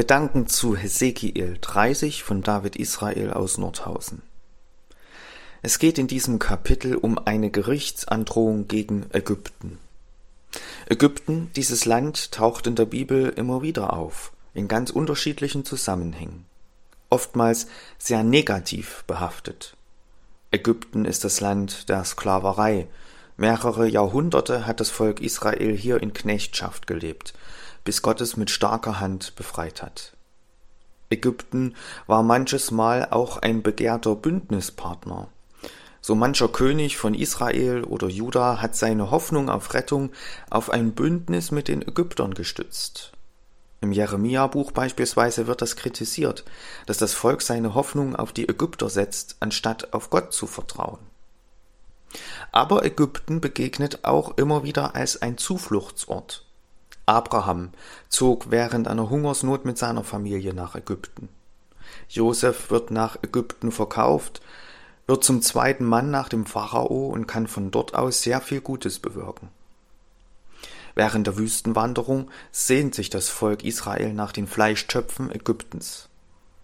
Gedanken zu Hesekiel 30 von David Israel aus Nordhausen. Es geht in diesem Kapitel um eine Gerichtsandrohung gegen Ägypten. Ägypten, dieses Land, taucht in der Bibel immer wieder auf, in ganz unterschiedlichen Zusammenhängen, oftmals sehr negativ behaftet. Ägypten ist das Land der Sklaverei. Mehrere Jahrhunderte hat das Volk Israel hier in Knechtschaft gelebt, bis Gott es mit starker Hand befreit hat. Ägypten war manches Mal auch ein begehrter Bündnispartner. So mancher König von Israel oder Juda hat seine Hoffnung auf Rettung auf ein Bündnis mit den Ägyptern gestützt. Im Jeremia-Buch beispielsweise wird das kritisiert, dass das Volk seine Hoffnung auf die Ägypter setzt, anstatt auf Gott zu vertrauen. Aber Ägypten begegnet auch immer wieder als ein Zufluchtsort. Abraham zog während einer Hungersnot mit seiner Familie nach Ägypten. Josef wird nach Ägypten verkauft, wird zum zweiten Mann nach dem Pharao und kann von dort aus sehr viel Gutes bewirken. Während der Wüstenwanderung sehnt sich das Volk Israel nach den Fleischtöpfen Ägyptens.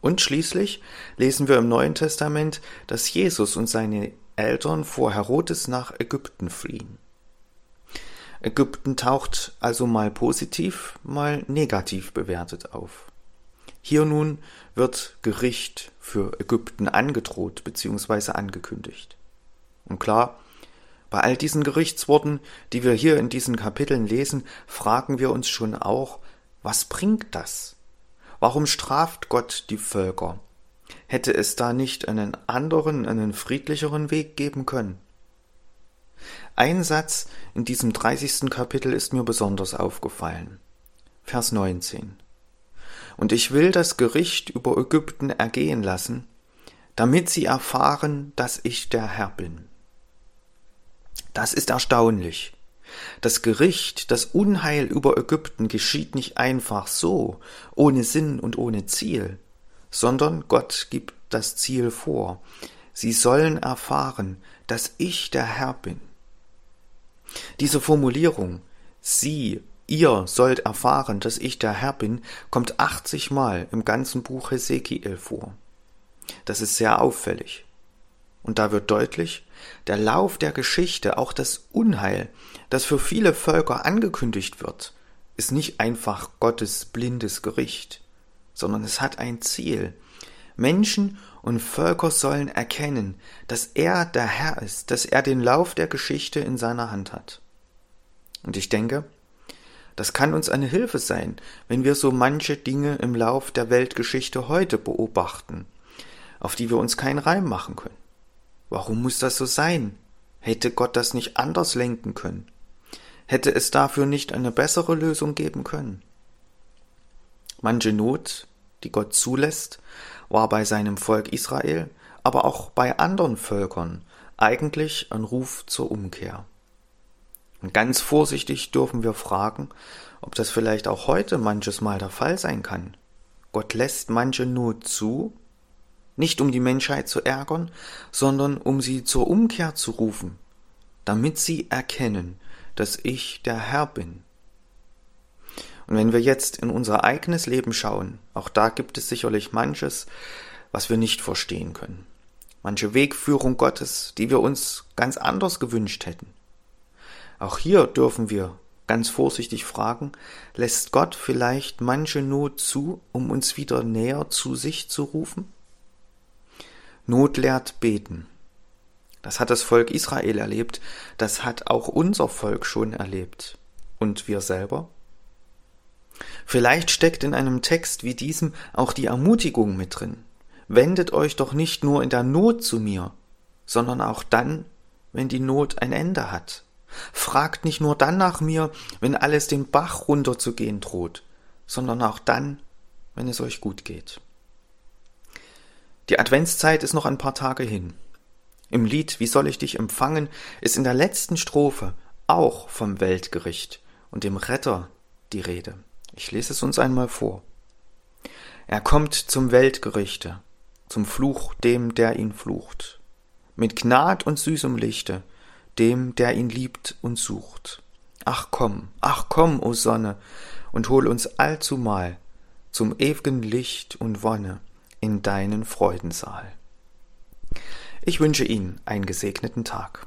Und schließlich lesen wir im Neuen Testament, dass Jesus und seine Eltern vor Herodes nach Ägypten fliehen. Ägypten taucht also mal positiv, mal negativ bewertet auf. Hier nun wird Gericht für Ägypten angedroht bzw. angekündigt. Und klar, bei all diesen Gerichtsworten, die wir hier in diesen Kapiteln lesen, fragen wir uns schon auch, was bringt das? Warum straft Gott die Völker? Hätte es da nicht einen anderen, einen friedlicheren Weg geben können? Ein Satz in diesem 30. Kapitel ist mir besonders aufgefallen. Vers 19. Und ich will das Gericht über Ägypten ergehen lassen, damit sie erfahren, dass ich der Herr bin. Das ist erstaunlich. Das Gericht, das Unheil über Ägypten geschieht nicht einfach so, ohne Sinn und ohne Ziel, sondern Gott gibt das Ziel vor. Sie sollen erfahren, dass ich der Herr bin. Diese Formulierung, Sie, ihr sollt erfahren, dass ich der Herr bin, kommt 80 Mal im ganzen Buch Hesekiel vor. Das ist sehr auffällig. Und da wird deutlich, der Lauf der Geschichte, auch das Unheil, das für viele Völker angekündigt wird, ist nicht einfach Gottes blindes Gericht, sondern es hat ein Ziel. Menschen und Völker sollen erkennen, dass er der Herr ist, dass er den Lauf der Geschichte in seiner Hand hat. Und ich denke, das kann uns eine Hilfe sein, wenn wir so manche Dinge im Lauf der Weltgeschichte heute beobachten, auf die wir uns keinen Reim machen können. Warum muss das so sein? Hätte Gott das nicht anders lenken können? Hätte es dafür nicht eine bessere Lösung geben können? Manche Not, die Gott zulässt, war bei seinem Volk Israel, aber auch bei anderen Völkern eigentlich ein Ruf zur Umkehr. Und ganz vorsichtig dürfen wir fragen, ob das vielleicht auch heute manches Mal der Fall sein kann. Gott lässt manche Not zu, nicht um die Menschheit zu ärgern, sondern um sie zur Umkehr zu rufen, damit sie erkennen, dass ich der Herr bin. Und wenn wir jetzt in unser eigenes Leben schauen, auch da gibt es sicherlich manches, was wir nicht verstehen können. Manche Wegführung Gottes, die wir uns ganz anders gewünscht hätten. Auch hier dürfen wir ganz vorsichtig fragen, lässt Gott vielleicht manche Not zu, um uns wieder näher zu sich zu rufen? Not lehrt beten. Das hat das Volk Israel erlebt, das hat auch unser Volk schon erlebt. Und wir selber? Vielleicht steckt in einem Text wie diesem auch die Ermutigung mit drin. Wendet euch doch nicht nur in der Not zu mir, sondern auch dann, wenn die Not ein Ende hat. Fragt nicht nur dann nach mir, wenn alles den Bach runterzugehen droht, sondern auch dann, wenn es euch gut geht. Die Adventszeit ist noch ein paar Tage hin. Im Lied Wie soll ich dich empfangen ist in der letzten Strophe auch vom Weltgericht und dem Retter die Rede. Ich lese es uns einmal vor. Er kommt zum Weltgerichte, zum Fluch dem, der ihn flucht, mit Gnad und süßem Lichte, dem, der ihn liebt und sucht. Ach komm, ach komm, o Sonne, und hol uns allzumal zum ewigen Licht und Wonne in deinen Freudensaal. Ich wünsche Ihnen einen gesegneten Tag.